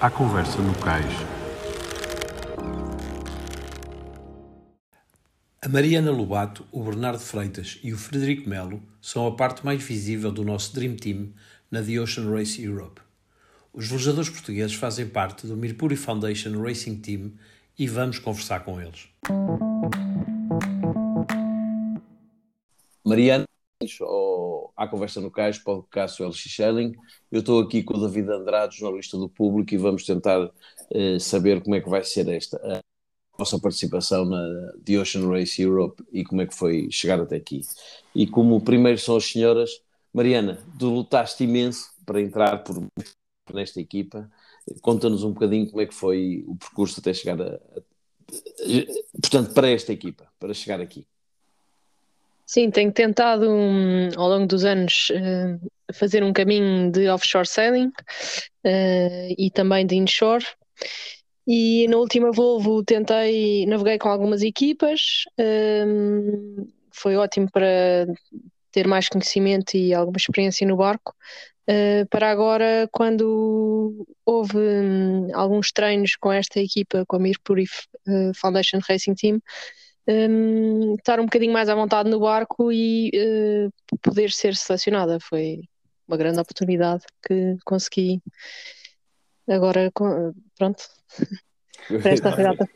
à conversa no cais. A Mariana Lobato, o Bernardo Freitas e o Frederico Melo são a parte mais visível do nosso Dream Team na The Ocean Race Europe. Os velejadores portugueses fazem parte do Mirpuri Foundation Racing Team e vamos conversar com eles. Mariana, ou à Conversa no Cais, podcast LX Shelling. Eu estou aqui com o David Andrade, jornalista do Público, e vamos tentar eh, saber como é que vai ser esta a nossa participação na The Ocean Race Europe e como é que foi chegar até aqui. E como primeiro são as senhoras, Mariana, tu lutaste imenso para entrar por nesta equipa. Conta-nos um bocadinho como é que foi o percurso até chegar a, a, portanto, para esta equipa, para chegar aqui. Sim, tenho tentado um, ao longo dos anos uh, fazer um caminho de offshore sailing uh, e também de inshore. E na última Volvo tentei, naveguei com algumas equipas, uh, foi ótimo para ter mais conhecimento e alguma experiência no barco. para agora, quando houve um, alguns treinos com esta equipa, com a Mirpuri Foundation Racing Team, um, estar um bocadinho mais à vontade no barco e uh, poder ser selecionada. Foi uma grande oportunidade que consegui agora, pronto, para esta regata.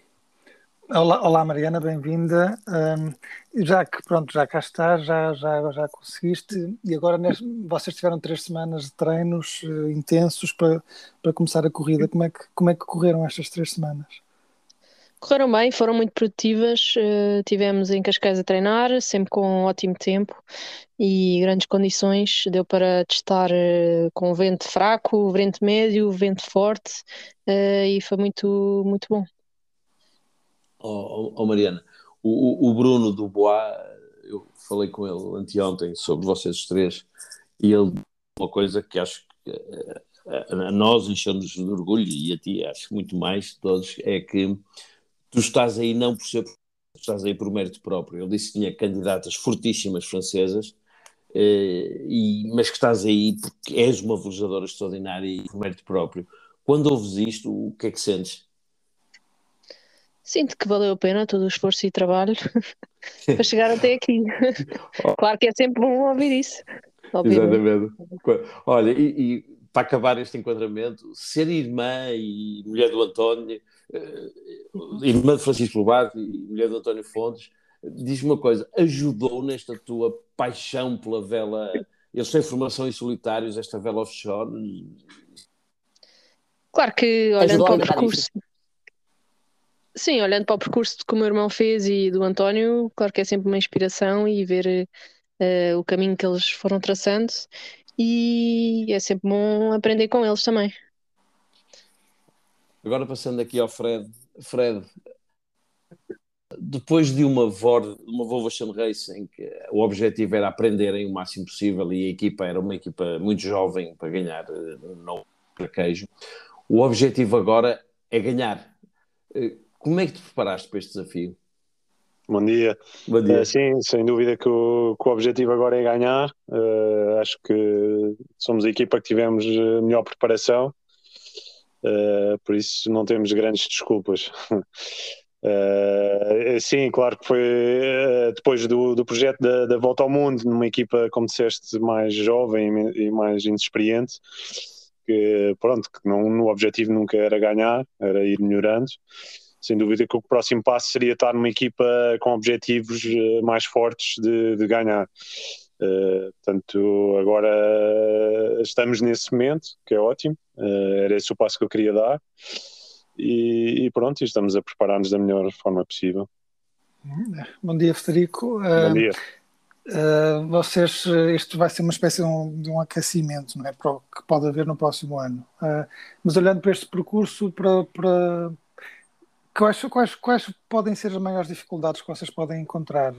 Olá, olá Mariana, bem-vinda. Um, já que pronto, já cá está, já, já, já conseguiste, e agora neste, vocês tiveram três semanas de treinos uh, intensos para, para começar a corrida. Como é, que, como é que correram estas três semanas? Correram bem, foram muito produtivas. Uh, tivemos em Cascais a treinar, sempre com ótimo tempo e grandes condições. Deu para testar uh, com vento fraco, vento médio, vento forte uh, e foi muito, muito bom. Oh, oh, Mariana, o, o Bruno do Bois, eu falei com ele anteontem sobre vocês três e ele uma coisa que acho que a nós enchemos de orgulho e a ti acho muito mais todos é que tu estás aí não por ser estás aí por mérito próprio. Ele disse que tinha candidatas fortíssimas francesas, eh, e, mas que estás aí porque és uma velejadora extraordinária e por mérito próprio. Quando ouves isto, o que é que sentes? Sinto que valeu a pena todo o esforço e trabalho para chegar até aqui. claro que é sempre bom ouvir isso. Exatamente. Olha, e, e, para acabar este enquadramento, ser irmã e mulher do António irmã de Francisco Lobato e mulher de António Fontes, diz-me uma coisa, ajudou nesta tua paixão pela vela, eles têm formação em solitários, esta vela offshore? Claro que, olhando para o percurso... Sim, olhando para o percurso que o meu irmão fez e do António, claro que é sempre uma inspiração e ver uh, o caminho que eles foram traçando e é sempre bom aprender com eles também. Agora passando aqui ao Fred. Fred, depois de uma, Vor, uma Volvo Race em que o objetivo era aprenderem o máximo possível e a equipa era uma equipa muito jovem para ganhar eh, no queijo, o objetivo agora é ganhar. Eh, como é que te preparaste para este desafio? Bom dia. Bom dia. Uh, sim, sem dúvida que o, que o, objetivo agora é ganhar. Uh, acho que somos a equipa que tivemos melhor preparação Uh, por isso não temos grandes desculpas. Uh, sim, claro que foi uh, depois do, do projeto da, da, Volta ao Mundo, numa equipa, como disseste, mais jovem e mais inexperiente, que pronto, que não, o objetivo nunca era ganhar, era ir melhorando. Sem dúvida que o próximo passo seria estar numa equipa com objetivos mais fortes de, de ganhar. Uh, portanto, agora estamos nesse momento, que é ótimo, uh, era esse o passo que eu queria dar, e, e pronto, estamos a preparar-nos da melhor forma possível. Bom dia, Federico. Bom dia. Uh, vocês, isto vai ser uma espécie de um, de um aquecimento, não é? Para o que pode haver no próximo ano. mas olhando para este percurso, para, para, Quais, quais, quais podem ser as maiores dificuldades que vocês podem encontrar?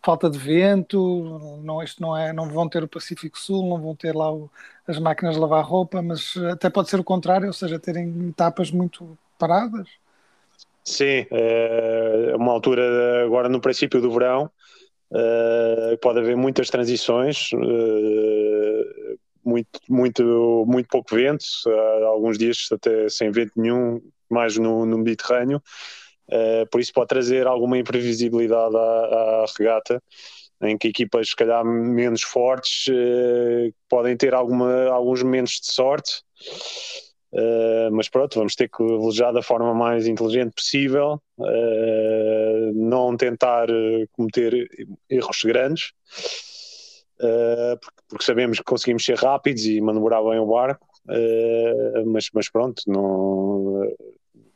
Falta de vento, não, isto não, é, não vão ter o Pacífico Sul, não vão ter lá o, as máquinas de lavar roupa, mas até pode ser o contrário, ou seja, terem etapas muito paradas? Sim, é uma altura agora no princípio do verão, eh, pode haver muitas transições, eh, muito, muito, muito pouco vento, alguns dias até sem vento nenhum, mais no, no Mediterrâneo, uh, por isso pode trazer alguma imprevisibilidade à, à, regata, em que equipas, se calhar, menos fortes uh, podem ter alguma, alguns momentos de sorte. Uh, mas pronto, vamos ter que velejar da forma mais inteligente possível, uh, não tentar cometer erros grandes, uh, porque, porque, sabemos que conseguimos ser rápidos e manobrar bem o barco, mas, mas pronto, não,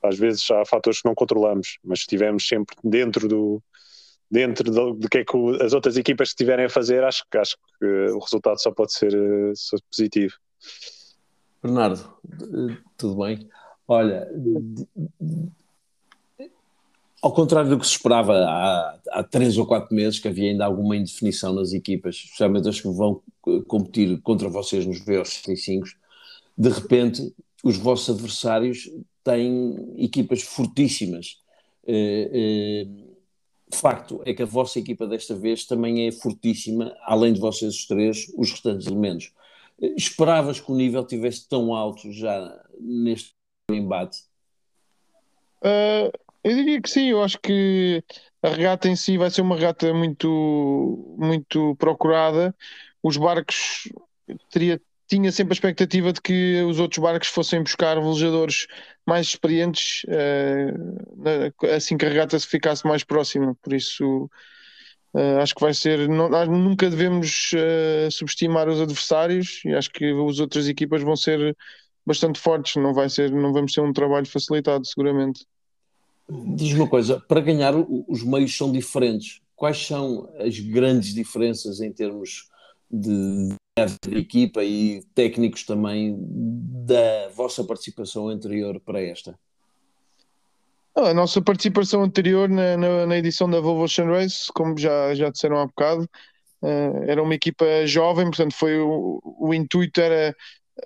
às vezes há fatores que não controlamos, mas estivemos sempre dentro do dentro do, do que é que as outras equipas estiverem a fazer, acho, acho que o resultado só pode ser só positivo. Bernardo, tudo bem? Olha, ao contrário do que se esperava há, há três ou quatro meses, que havia ainda alguma indefinição nas equipas, especialmente as que vão competir contra vocês nos VO65, de repente os vossos adversários têm equipas fortíssimas. Eh, eh, facto, é que a vossa equipa desta vez também é fortíssima, além de vocês os três, os restantes elementos. Esperavas que o nível tivesse tão alto já neste embate? Uh, eu diria que sim, eu acho que a regata em si vai ser uma regata muito, muito procurada. Os barcos teria, tinha sempre a expectativa de que os outros barcos fossem buscar velejadores mais experientes uh, assim que a regata se ficasse mais próxima. Por isso Uh, acho que vai ser. Não, nunca devemos uh, subestimar os adversários e acho que as outras equipas vão ser bastante fortes. Não vai ser, não vamos ter um trabalho facilitado, seguramente. Diz uma coisa: para ganhar, os meios são diferentes. Quais são as grandes diferenças em termos de, equipa e técnicos também da vossa participação anterior para esta? A nossa participação anterior na, na, na edição da Volvo Ocean Race, como já, já disseram há bocado, uh, era uma equipa jovem, portanto foi o, o intuito era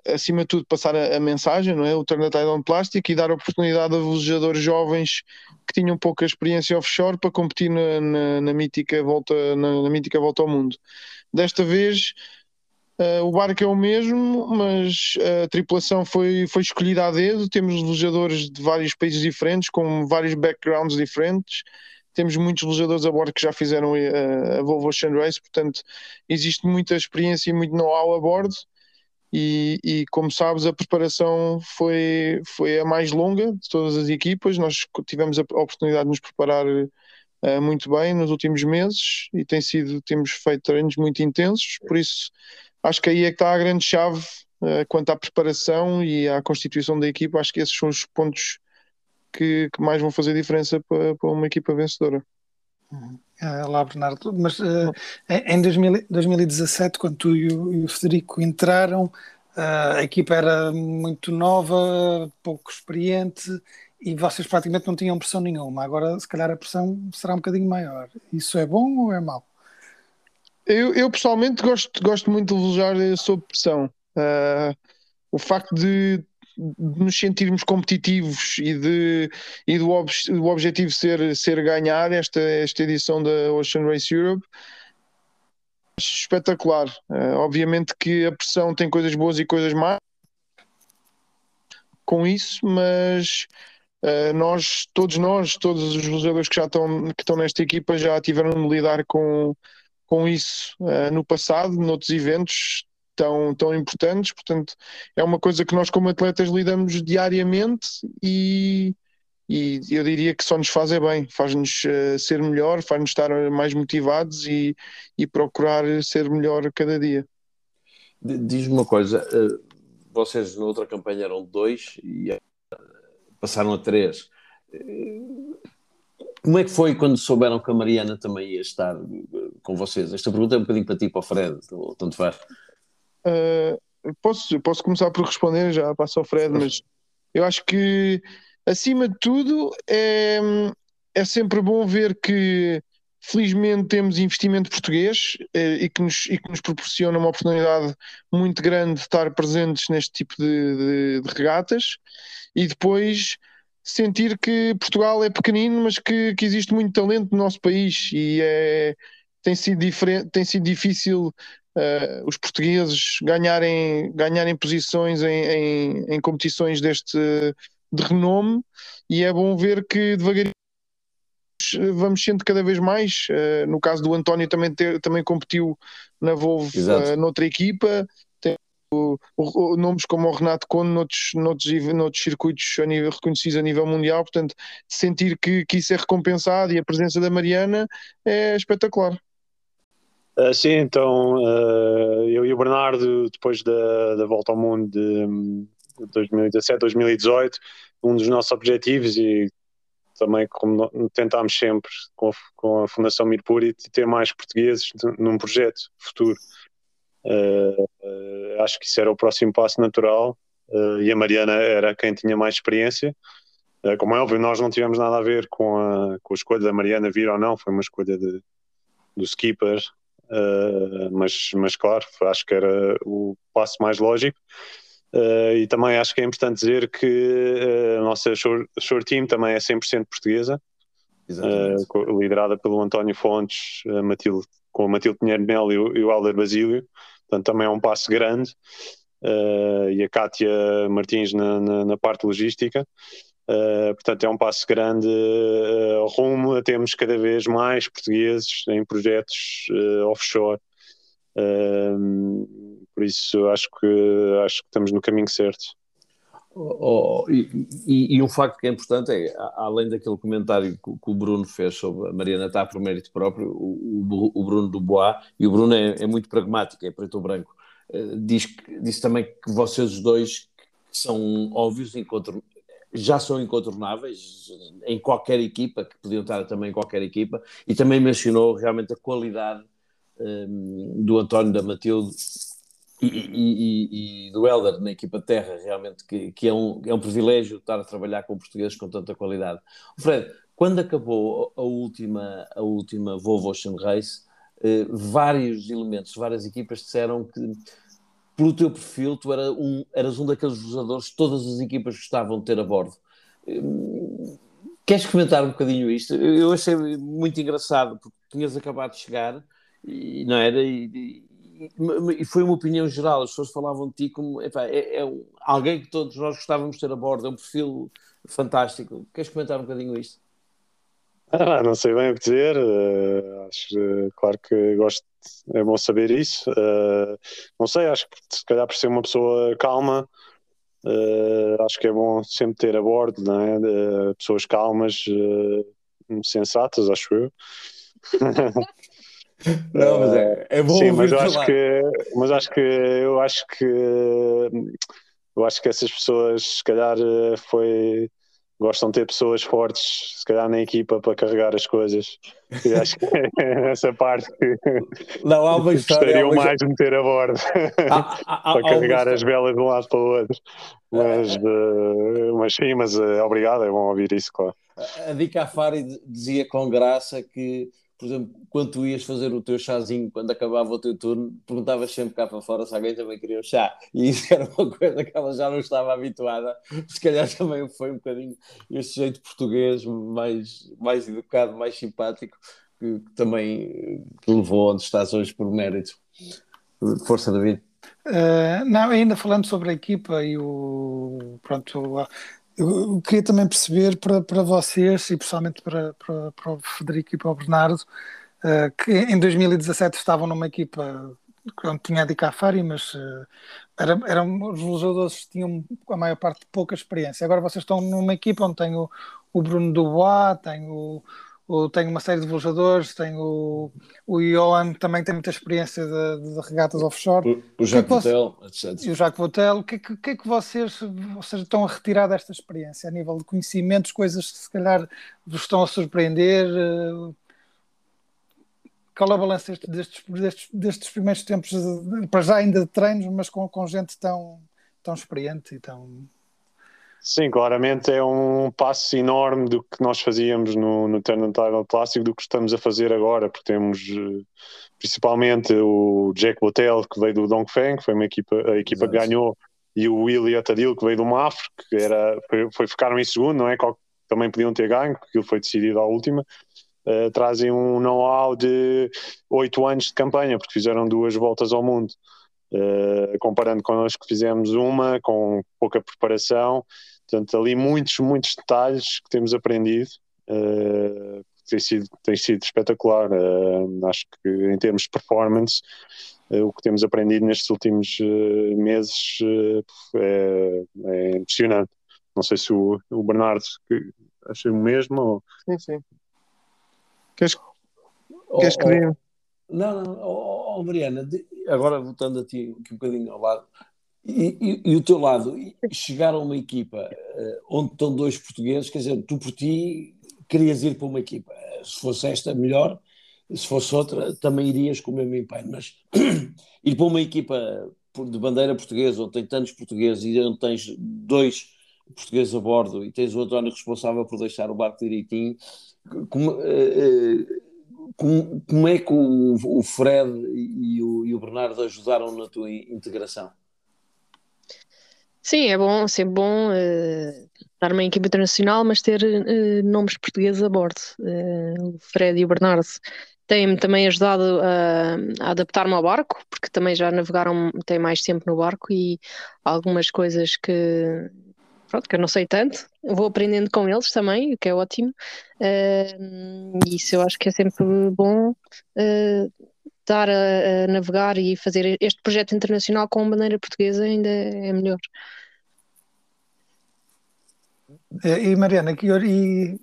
acima de tudo passar a, a mensagem, não é? O Turn the on Plastic e dar oportunidade a velejadores jovens que tinham pouca experiência offshore para competir na, na, na mítica volta na, na mítica volta ao mundo. Desta vez Uh, o barco é o mesmo, mas a tripulação foi, foi escolhida a dedo. Temos velejadores de vários países diferentes, com vários backgrounds diferentes. Temos muitos velejadores a bordo que já fizeram a, eh, a Volvo Ocean Race, portanto, existe muita experiência e muito know-how a bordo. E, e, como sabes, a preparação foi, foi a mais longa de todas as equipas. Nós tivemos a oportunidade de nos preparar uh, muito bem nos últimos meses e tem sido, temos feito treinos muito intensos, por isso acho que aí é que está a grande chave uh, quanto à preparação e à constituição da equipa. Acho que esses são os pontos que, que mais vão fazer diferença para, para uma equipa vencedora. Uhum. Uh, lá, Bernardo, mas uh, em 2000, 2017, quando tu e o, e o Federico entraram, uh, a equipa era muito nova, pouco experiente e vocês praticamente não tinham pressão nenhuma. Agora, se calhar, a pressão será um bocadinho maior. Isso é bom ou é mau? Eu, eu pessoalmente gosto, gosto muito de velejar sob pressão. Uh, o facto de, de, nos sentirmos competitivos e, de, e do, ob, do objetivo ser, ser ganhar esta, esta edição da Ocean Race Europe espetacular. Uh, obviamente que a pressão tem coisas boas e coisas más com isso, mas uh, nós, todos nós, todos os jogadores que já estão, que estão nesta equipa já tiveram de lidar com, com isso uh, no passado, noutros eventos tão, tão importantes. Portanto, é uma coisa que nós, como atletas, lidamos diariamente e, e eu diria que só nos faz é bem, faz-nos uh, ser melhor, faz-nos estar mais motivados e, e procurar ser melhor cada dia. Diz-me uma coisa, uh, vocês na outra campanha eram dois e passaram a três. Como é que foi quando souberam que a Mariana também ia estar eh, com vocês? Esta pergunta é um bocadinho para ti, para o Fred, ou tanto faz. Uh, posso, posso começar por responder, já passo ao Fred, mas eu acho que, acima de tudo, é, é sempre bom ver que, felizmente, temos investimento português eh, e, que nos, e que nos proporciona uma oportunidade muito grande de estar presentes neste tipo de, de, de regatas. E depois sentir que Portugal é pequenino, mas que, que existe muito talento no nosso país e é, tem, sido diferente, tem sido difícil uh, os portugueses ganharem, ganharem posições em, em, em, competições deste de renome e é bom ver que devagarinho vamos sendo cada vez mais. Uh, no caso do António também, ter, também competiu na Volvo uh, noutra equipa. Nomes como o Renato Conde noutros, noutros, noutros circuitos a nível, reconhecidos a nível mundial. Portanto, sentir que, que isso é recompensado e a presença da Mariana é espetacular. Uh, sim, então uh, eu e o Bernardo, depois da, da volta ao mundo de 2017, 2018, um dos nossos objetivos e também como tentámos sempre com, com a Fundação Mirpuri ter mais portugueses num projeto futuro. Uh, uh, acho que isso era o próximo passo natural uh, e a Mariana era quem tinha mais experiência. como é óbvio, nós não tivemos nada a ver com a, com a escolha da Mariana vir ou não, foi uma escolha de, do skipper, mas, mas claro, acho que era o passo mais lógico. Uh, e também acho que é importante dizer que uh, a nossa short, short team também é 100% portuguesa, uh, liderada pelo António Fontes, Matilde, com a Matilde Pinheiro Mel e o, e o Alder Basílio, portanto também é um passo grande, e a Kátia Martins na, na, na parte logística. portanto, é um passo grande rumo a termos cada vez mais portugueses em projetos offshore por isso acho que acho que estamos no caminho certo. Oh, oh, e, e, e, um facto que é importante é, além daquele comentário que, que, o Bruno fez sobre a Mariana estar por mérito próprio, o, o, Bruno do Bois, e o Bruno é, é, muito pragmático, é preto ou branco, uh, diz, diz também que vocês os dois são óbvios, já são incontornáveis em qualquer equipa, que podiam estar também em qualquer equipa, e também mencionou realmente a qualidade um, do António da Matilde e, e, e, do Helder na equipa Terra, realmente, que, que é, um, é um privilégio estar a trabalhar com portugueses com tanta qualidade. Fred, quando acabou a última, a última Volvo Ocean Race, eh, vários elementos, várias equipas disseram que pelo teu perfil tu era um, eras um daqueles jogadores que todas as equipas gostavam de ter a bordo. Hum, queres comentar um bocadinho isto? Eu achei muito engraçado, porque tinhas acabado de chegar e não era? E, e, foi uma opinião geral, as pessoas falavam de ti como epá, é, é, alguém que todos nós gostávamos de ter a bordo, é um perfil fantástico. Queres comentar um bocadinho isto? Ah, não sei bem o que dizer, uh, acho uh, claro que gosto, é bom saber isso. Uh, não sei, acho que se calhar por ser uma pessoa calma, acho que é bom sempre ter a bordo, não é? pessoas calmas, sensatas, acho eu. Não, mas é, é bom Sim, mas eu acho que, mas acho que eu acho que eu acho que essas pessoas se calhar foi gostam de ter pessoas fortes, se calhar na equipa para carregar as coisas. E acho que é essa parte que não, há uma história, gostariam mais de meter a bordo há, há, para carregar as velas de um lado para o outro. Mas, uh, mas sim, mas uh, obrigado, é bom ouvir isso, claro. A Dica Afari dizia com graça que por exemplo, quando tu ias fazer o teu chazinho, quando acabava o teu turno, perguntavas sempre cá para fora se alguém também queria o chá. E isso era uma coisa que ela já não estava habituada. Se calhar também foi um bocadinho este jeito português mais, mais educado, mais simpático, que, que também te levou onde estás hoje por mérito. Força, David. Uh, não, ainda falando sobre a equipa e o pronto, eu queria também perceber para, para vocês e pessoalmente para, para, para o Frederico e para o Bernardo, uh, que em 2017 estavam numa equipa onde tinha a Dicafari, mas uh, era, eram, os jogadores tinham a maior parte pouca experiência. Agora vocês estão numa equipa onde tem o, o Bruno Dubois, tem o, o, tem uma série de velejadores, tem o, o Johan também tem muita experiência de, de regatas offshore. O, o Jacques Votel, etc. E o Jacques Votel, o que, é que, que, é que vocês, vocês estão a retirar desta experiência, a nível de conhecimentos, coisas que se calhar vos estão a surpreender? Eh, qual é a balança destes, destes, destes primeiros tempos, para já ainda de treinos, mas com, com gente tão, tão experiente e tão Sim, claramente é um passo enorme do que nós fazíamos no, no Turn Title Clássico, do que estamos a fazer agora, porque temos eh, principalmente o Jack Botel, que veio do Dongfeng, que foi uma equipa, a equipa Exato. que ganhou, e o Willy Atadil, que veio do Mafre, que era, foi, foi, ficaram em segundo, não é? Também podiam ter ganho, porque aquilo foi decidido à última. uh, trazem um know-how de oito anos de campanha, porque fizeram duas voltas ao mundo. Uh, comparando connosco que fizemos uma com pouca preparação, portanto ali muitos, muitos detalhes que temos aprendido, uh, tem, sido, tem sido espetacular, uh, acho que em termos de performance o que temos aprendido nestes últimos meses é, é, impressionante. Não sei se o, o Bernardo acha o mesmo ou... Sim, sim. Queres, queres que diga? Não, não, oh, oh, Mariana, agora voltando a ti um bocadinho ao lado, e, e, e, o teu lado, chegar a uma equipa uh, onde estão dois portugueses, quer dizer, tu por ti querias ir para uma equipa, se fosse esta melhor, se fosse outra também irias com o mesmo empenho, mas ir para uma equipa de bandeira portuguesa, onde tem tantos portugueses e onde tens dois portugueses a bordo e tens o António responsável por deixar o barco direitinho, como, uh, uh, como, como é que o, o Fred e o, e o, Bernardo ajudaram na tua integração? Sim, é bom, sempre bom uh, dar uma equipa internacional, mas ter uh, nomes portugueses a bordo. Uh, o Fred e o Bernardo têm-me também ajudado a, a adaptar-me ao barco, porque também já navegaram, têm mais tempo no barco e algumas coisas que pronto, que eu não sei tanto, vou aprendendo com eles também, o que é ótimo, uh, isso eu acho que é sempre bom uh, estar a, a, navegar e fazer este projeto internacional com bandeira portuguesa ainda é melhor. Eh, e Mariana, e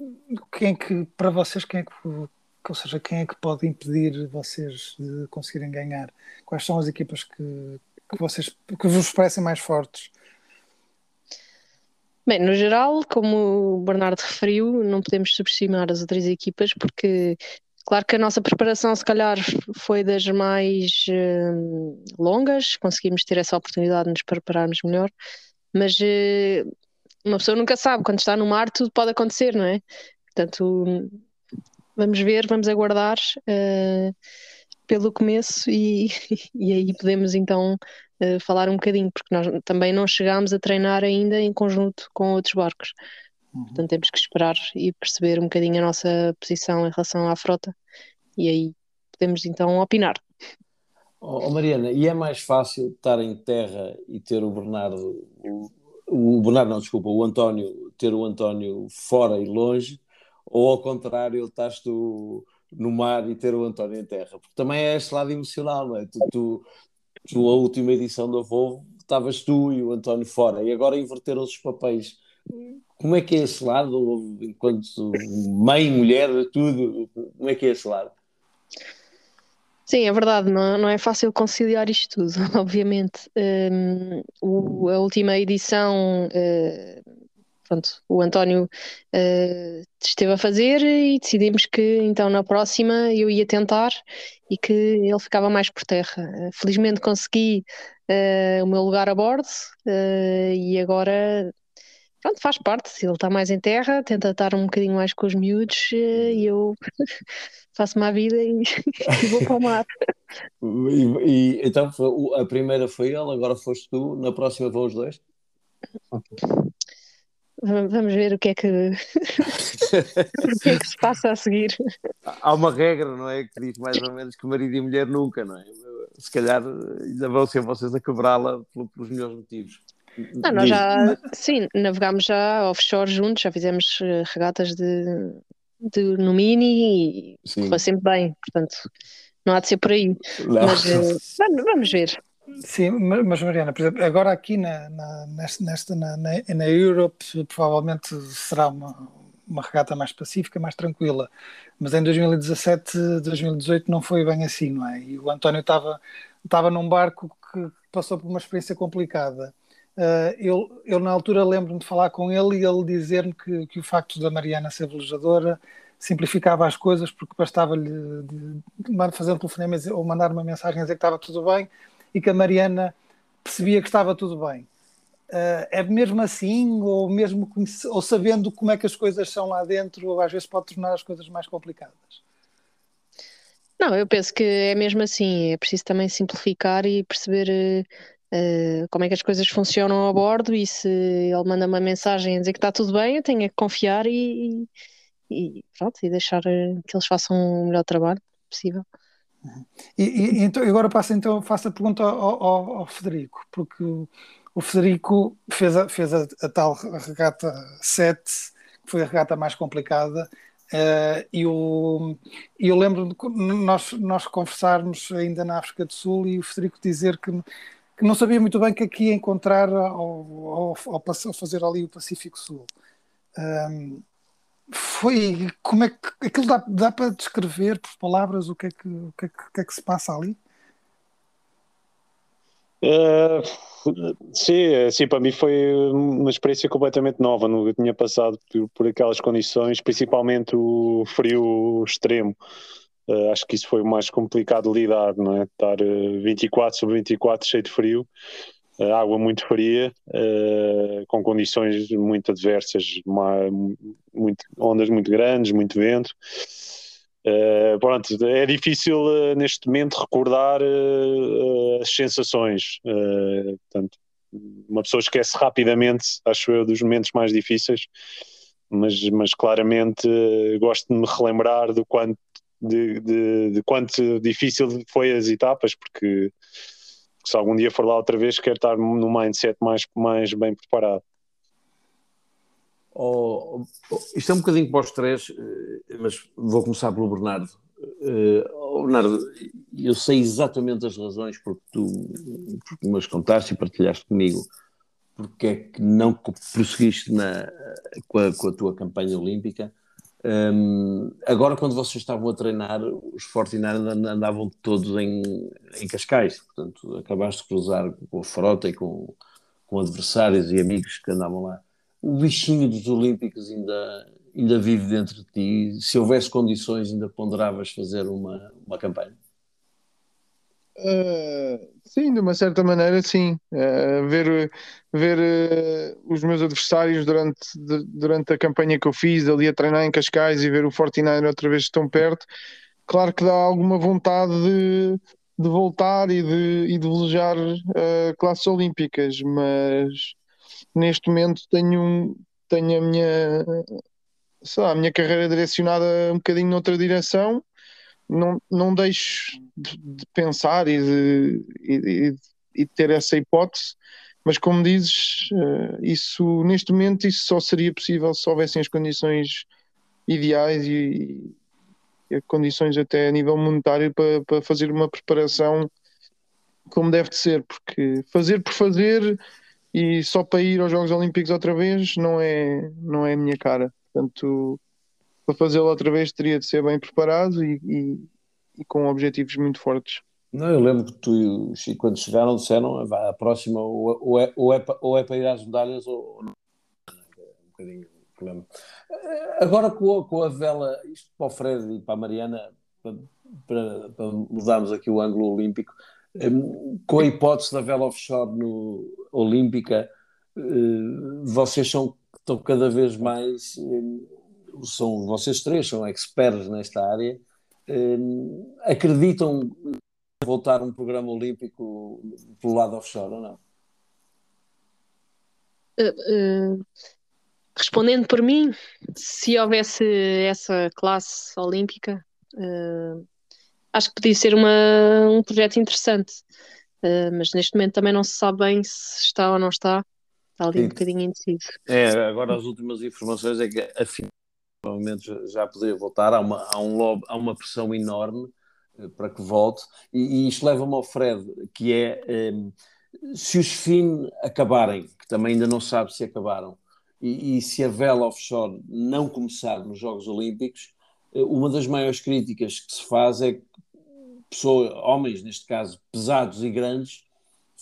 quem é que, para vocês, quem é que, ou seja, quem é que pode impedir vocês de conseguirem ganhar? Quais são as equipas que, que vocês que vos parecem mais fortes? Bem, no geral, como o Bernardo referiu, não podemos subestimar as outras equipas, porque claro que a nossa preparação, se calhar, foi das mais uh, longas, conseguimos ter essa oportunidade de nos prepararmos melhor, mas uh, uma pessoa nunca sabe, quando está no mar, tudo pode acontecer, não é? Portanto, vamos ver, vamos aguardar. Uh, pelo começo e, e aí podemos então uh, falar um bocadinho, porque nós também não chegámos a treinar ainda em conjunto com outros barcos. Uhum. Portanto, temos que esperar e perceber um bocadinho a nossa posição em relação à frota e aí podemos então opinar. Oh, Mariana, e é mais fácil estar em terra e ter o Bernardo, o, o Bernardo não, desculpa, o António, ter o António fora e longe, ou ao contrário, estás tu no mar e ter o António em terra, porque também é este lado emocional, não é? Tu, tu, tu a última edição da Volvo, estavas tu e o António fora, e agora inverteram os papéis. Como é que é esse lado, enquanto mãe, mulher, tudo, como é que é esse lado? Sim, é verdade, não, não é fácil conciliar isto tudo, obviamente. Um, o, a última edição uh, pronto, o António uh, esteve a fazer e decidimos que então na próxima eu ia tentar e que ele ficava mais por terra. Uh, felizmente consegui uh, o meu lugar a bordo e agora pronto, faz parte, se ele está mais em terra, tenta estar um bocadinho mais com os miúdos e eu faço-me a vida e, e, vou para o mar. E, e, então a primeira foi ele, agora foste tu, na próxima vão os dois? Vamos ver o que é que, o que, é que se passa a seguir. Há uma regra, não é? Que diz mais ou menos que marido e mulher nunca, não é? Se calhar ainda vão ser vocês a quebrá-la pelos melhores motivos. Não, nós já, sim, navegámos já offshore juntos, já fizemos eh, regatas de, de no Mini e foi sempre bem, portanto, não há de ser por aí. Não. Mas uh, vamos ver. Sim, mas Mariana, por exemplo, agora aqui na, na, nesta, na, na, Europe provavelmente será uma, uma regata mais pacífica, mais tranquila, mas em 2017, 2018 não foi bem assim, não é? E o António estava, estava num barco que passou por uma experiência complicada. Uh, eu, eu, na altura, lembro-me de falar com ele e ele dizer-me que, que o facto da Mariana ser velejadora simplificava as coisas porque bastava-lhe fazer um telefonema ou mandar uma mensagem a dizer que estava tudo bem e que a Mariana percebia que estava tudo bem. Uh, é mesmo assim, ou mesmo ou sabendo como é que as coisas são lá dentro, às vezes pode tornar as coisas mais complicadas? Não, eu penso que é mesmo assim, é preciso também simplificar e perceber uh, como é que as coisas funcionam a bordo e se ele manda uma mensagem a dizer que está tudo bem, eu tenho que confiar e, e pronto, e deixar que eles façam o melhor trabalho possível. E, e então, agora passo então, faço a pergunta ao, ao, ao Federico, porque o, Federico fez, a, fez a, a, tal regata 7, que foi a regata mais complicada, uh, e o, eu lembro de nós, nós conversarmos ainda na África do Sul e o Federico dizer que, que não sabia muito bem que aqui ia encontrar ao, fazer ali o Pacífico Sul. Um, foi como é que aquilo dá, dá para descrever por palavras o que é que, o que, é que, que, é que se passa ali? Uh, sim, sim, para mim foi uma experiência completamente nova. Nunca tinha passado por, por aquelas condições, principalmente o frio extremo. Uh, acho que isso foi o mais complicado de lidar, não é? Estar uh, 24 sobre 24 cheio de frio água muito fria, uh, com condições muito adversas, uma, muito, ondas muito grandes, muito vento. Uh, pronto, é difícil uh, neste momento recordar as sensações. portanto, uma pessoa esquece rapidamente, acho eu, dos momentos mais difíceis, mas, mas claramente gosto de me relembrar do quanto, de, de, de quanto difícil foi as etapas, porque se algum dia for lá outra vez, quero estar no mindset mais, mais bem preparado. Oh, oh, isto é um bocadinho para os três, eh, mas vou começar pelo Bernardo. Uh, oh, Bernardo, eu sei exatamente as razões porque tu porque me as contaste e partilhaste comigo porque é que não prosseguiste na, com, a, com a tua campanha olímpica um, agora, quando vocês estavam a treinar, os 49 andavam todos em, em Cascais, portanto, acabaste de cruzar com a frota e com, com adversários e amigos que andavam lá. O bichinho dos Olímpicos ainda, ainda vive dentro de ti. Se houvesse condições, ainda ponderavas fazer uma, uma campanha? Uh, sim, de uma certa maneira, sim. Uh, ver ver uh, os meus adversários durante, de, durante a campanha que eu fiz, ali a treinar em Cascais e ver o 49 outra vez tão perto, claro que dá alguma vontade de, de voltar e de, e de desejar classes olímpicas, mas neste momento tenho, tenho a minha, lá, a minha carreira direcionada um bocadinho noutra direção não, não deixo de, de pensar e de, e, e, ter essa hipótese, mas como dizes, uh, isso neste momento isso só seria possível se houvessem as condições ideais e, e condições até a nível monetário para, para fazer uma preparação como deve de ser, porque fazer por fazer e só para ir aos Jogos Olímpicos outra vez não é, não é a minha cara. Portanto, para fazê-lo outra vez teria de ser bem preparado e, e, e, com objetivos muito fortes. Não, eu lembro que tu e o Chico, quando chegaram, disseram a próxima ou, ou, é, ou, é, ou é para ir às medalhas ou, não. Um bocadinho problema. Agora com a, com a vela, isto para o Fred e para a Mariana, para, para, para mudarmos aqui o ângulo olímpico, hum, com a hipótese da vela offshore no, olímpica, hum, vocês são, estão cada vez mais hum, são vocês três, são experts nesta área, eh, acreditam voltar um programa olímpico pelo lado offshore ou não? Uh, uh, respondendo por mim, se houvesse essa classe olímpica, uh, acho que podia ser uma, um projeto interessante. mas neste momento também não se sabe bem se está ou não está. Está ali Sim. um bocadinho indeciso. É, agora as últimas informações é que afinal provavelmente já poderia voltar, há uma, há um lobby, há uma pressão enorme uh, para que volte, e, e isto leva-me ao Fred, que é ehm, se os FIN acabarem, que também ainda não sabe se acabaram, e, e se a vela offshore não começar nos Jogos Olímpicos, uh, uma das maiores críticas que se faz é que pessoas, homens, neste caso, pesados e grandes,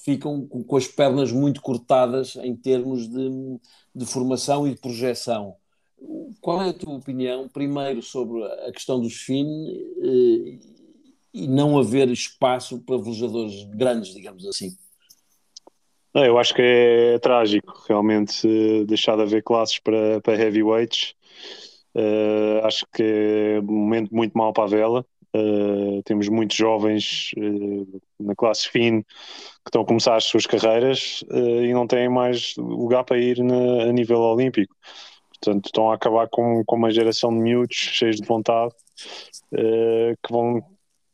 ficam com as pernas muito cortadas em termos de, de formação e de projeção. Qual é a tua opinião, primeiro, sobre a questão dos FIN eh, e não haver espaço para velejadores grandes, digamos assim? Eu acho que é, é trágico, realmente, deixar de haver classes para, para heavyweights. Uh, acho que é um momento muito mau para a vela. Uh, temos muitos jovens uh, na classe FIN que estão a começar as suas carreiras e não têm mais lugar para ir na, a nível olímpico. Portanto, estão a acabar com, com uma geração de miúdos cheios de vontade uh, que vão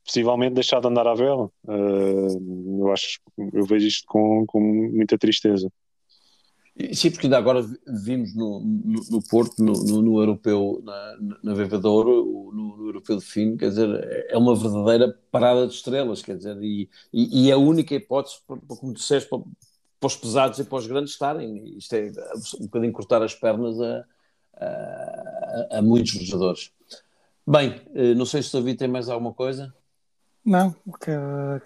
possivelmente deixar de andar à vela. Uh, eu acho, eu vejo isto com, com muita tristeza. Sim, porque ainda agora vimos no, no, no Porto, no, no, no, Europeu, na, na Vevadouro, no, Europeu de Fino, quer dizer, é uma verdadeira parada de estrelas, quer dizer, e, e, e é a única hipótese, como disseste, para, para os pesados e para os grandes estarem. Isto é um bocadinho cortar as pernas a, a, a muitos jogadores. Bem, eh, não sei se o David tem mais alguma coisa. Não,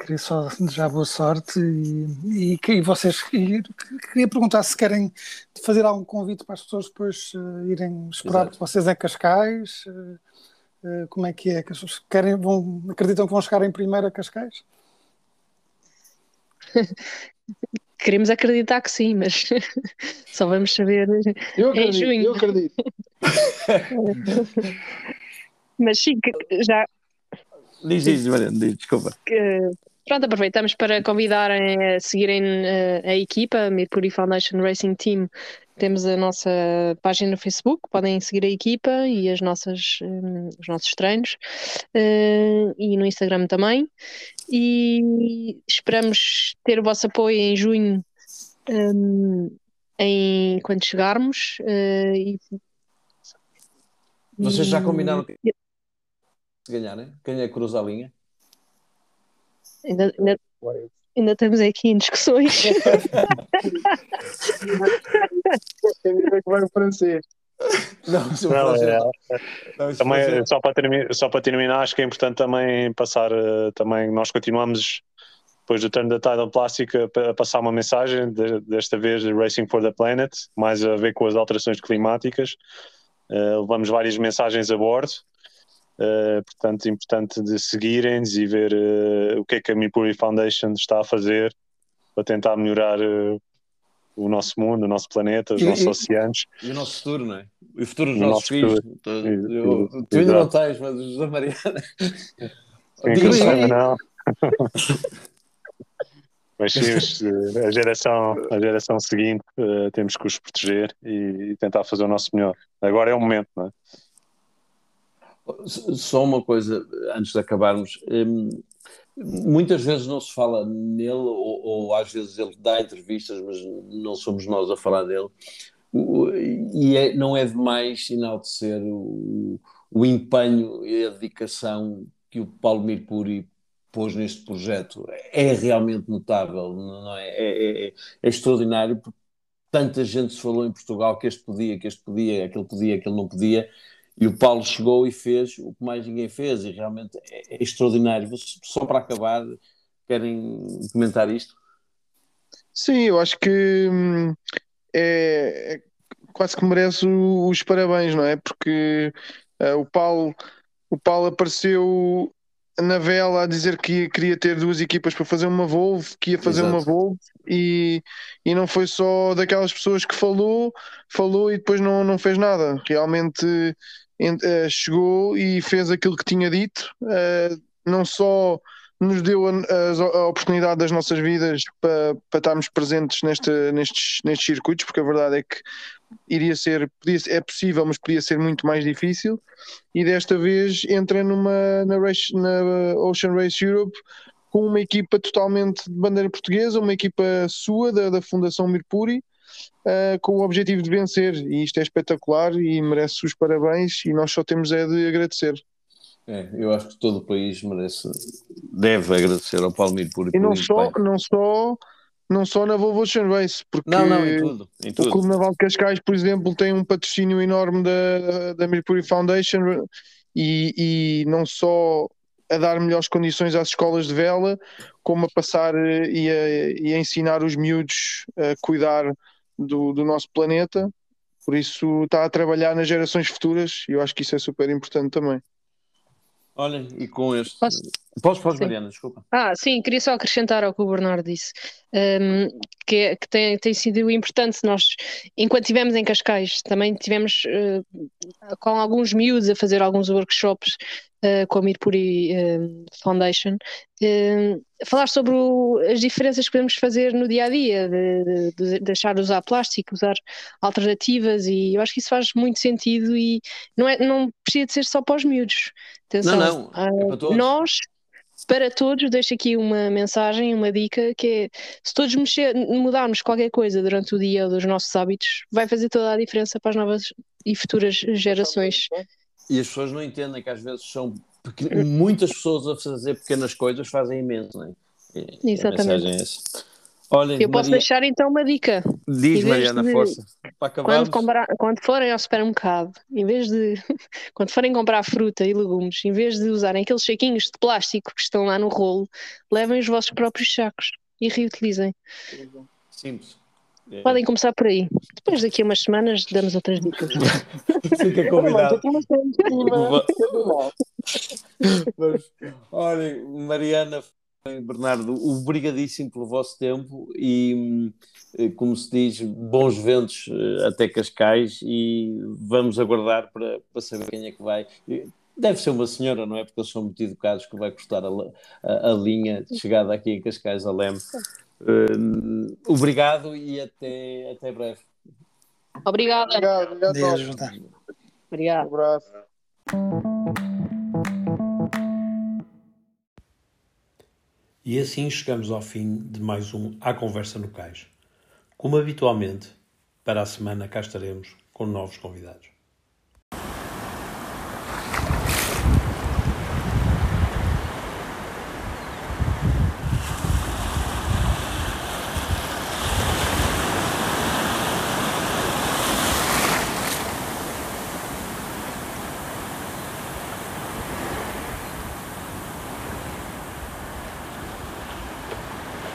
queria só desejar boa sorte e, e, e vocês e, queria perguntar se querem fazer algum convite para as pessoas depois uh, irem esperar por vocês em Cascais. Uh, uh, como é que é? Que as pessoas querem, vão, acreditam que vão chegar em primeiro a Cascais? Queremos acreditar que sim, mas só vamos saber eu acredito, em junho. Eu acredito. mas sim, já Diz, diz, Mariana, diz, desculpa. Pronto, aproveitamos para convidarem a seguirem uh, a equipa, Mercury Foundation Racing Team. Temos a nossa página no Facebook, podem seguir a equipa e as nossas, um, os nossos treinos, uh, e no Instagram também. E esperamos ter o vosso apoio em junho, um, em, quando chegarmos. Uh, e, Vocês já combinaram? ganhar, né? Quem é que cruza a linha? Ainda, ainda, ainda estamos aqui em discussões. Francês? Não, não, é, não, também, só, para terminar, só para terminar, acho que é importante também passar, uh, também nós continuamos depois do turno da Tidal Plástica a passar uma mensagem, de, desta vez Racing for the Planet, mais a ver com as alterações climáticas. Uh, levamos várias mensagens a bordo Uh, portanto, importante de seguirem-nos e ver uh, o que é que a Mipuri Foundation está a fazer para tentar melhorar uh, o nosso mundo, o nosso planeta, os e, nossos e, oceanos. E o nosso futuro, não é? E o futuro dos o nossos filhos. Tu, tu ainda não tens, mas o José Mariana. Sim, não. mas sim, a geração, a geração seguinte temos que os proteger e, e tentar fazer o nosso melhor. Agora é o momento, não é? Só uma coisa antes de acabarmos. Hum, muitas vezes não se fala nele, ou, ou, às vezes ele dá entrevistas, mas não somos nós a falar dele. E é, não é demais enaltecer o, o empenho e a dedicação que o Paulo Mirpuri pôs neste projeto. É realmente notável, não é? É, é, é extraordinário, porque tanta gente se falou em Portugal que este podia, que este podia, aquele podia, aquele não podia e o Paulo chegou e fez o que mais ninguém fez, e realmente é, é extraordinário. Só para acabar, querem comentar isto? Sim, eu acho que hum, é, é, quase que merece os parabéns, não é? Porque uh, o Paulo o Paulo apareceu na vela a dizer que queria ter duas equipas para fazer uma Volvo, que ia fazer Exato. uma Volvo e, e não foi só daquelas pessoas que falou, falou e depois não, não fez nada. Realmente chegou e fez aquilo que tinha dito, uh, não só nos deu a, oportunidade das nossas vidas para, para estarmos presentes neste, nestes, nestes circuitos, porque a verdade é que iria ser, podia, é possível, mas podia ser muito mais difícil, e desta vez entra numa na, race, na Ocean Race Europe com uma equipa totalmente de bandeira portuguesa, uma equipa sua, da, da Fundação Mirpuri, uh, com o objetivo de vencer. E isto é espetacular e merece os parabéns e nós só temos é de agradecer. É, eu acho que todo o país merece, deve agradecer ao Palmir por E não só, não só, não só na Volvo Race, porque não, não, em tudo, em tudo. o Clube Naval de Cascais, por exemplo, tem um patrocínio enorme da, da Mercury Foundation e, e não só a dar melhores condições às escolas de vela, como a passar eh, e a, e a ensinar os miúdos a cuidar do, do nosso planeta. Por isso está a trabalhar nas gerações futuras e eu acho que isso é super importante também. Olhem, e com este. Posso, posso, posso Mariana, desculpa. Ah, sim, queria só acrescentar ao que o Bernardo disse, um, que, é, que tem, tem sido importante. Nós, enquanto estivemos em Cascais, também tivemos uh, com alguns miúdos a fazer alguns workshops uh, com a Mirpuri uh, Foundation, uh, falar sobre o, as diferenças que podemos fazer no dia a dia, de, de, de, deixar de usar plástico, usar alternativas, e eu acho que isso faz muito sentido e não, é, não precisa de ser só para os miúdos. Atenção, não, não, é para todos. Nós para todos, deixo aqui uma mensagem, uma dica, que é se todos mexer, mudarmos qualquer coisa durante o dia dos nossos hábitos, vai fazer toda a diferença para as novas e futuras gerações. E as pessoas não entendem que às vezes são muitas pessoas a fazer pequenas coisas fazem imenso, não é? E, Exatamente. É Olhem, eu posso Maria... deixar então uma dica. Diz, Mariana, de, força. Quando, comprar, quando forem ao supermercado, em vez de. quando forem comprar fruta e legumes, em vez de usarem aqueles saquinhos de plástico que estão lá no rolo, levem os vossos próprios sacos e reutilizem. Simples. É. Podem começar por aí. Depois daqui a umas semanas damos outras dicas. Fica convidado. Mas, olhem, Mariana, Bernardo, obrigadíssimo pelo vosso tempo e, eh, como se diz, bons ventos eh, até Cascais e vamos aguardar para, para saber quem é que vai. Deve ser uma senhora, não é? Porque eles são muito educados que vai custar a, a, a linha de chegada aqui em Cascais a Leme. Uh, obrigado e até, até breve. Obrigada. Obrigado, obrigado. Obrigado. Um abraço. E assim chegamos ao fim de mais um A Conversa no Cais. Como habitualmente, para a semana cá estaremos com novos convidados.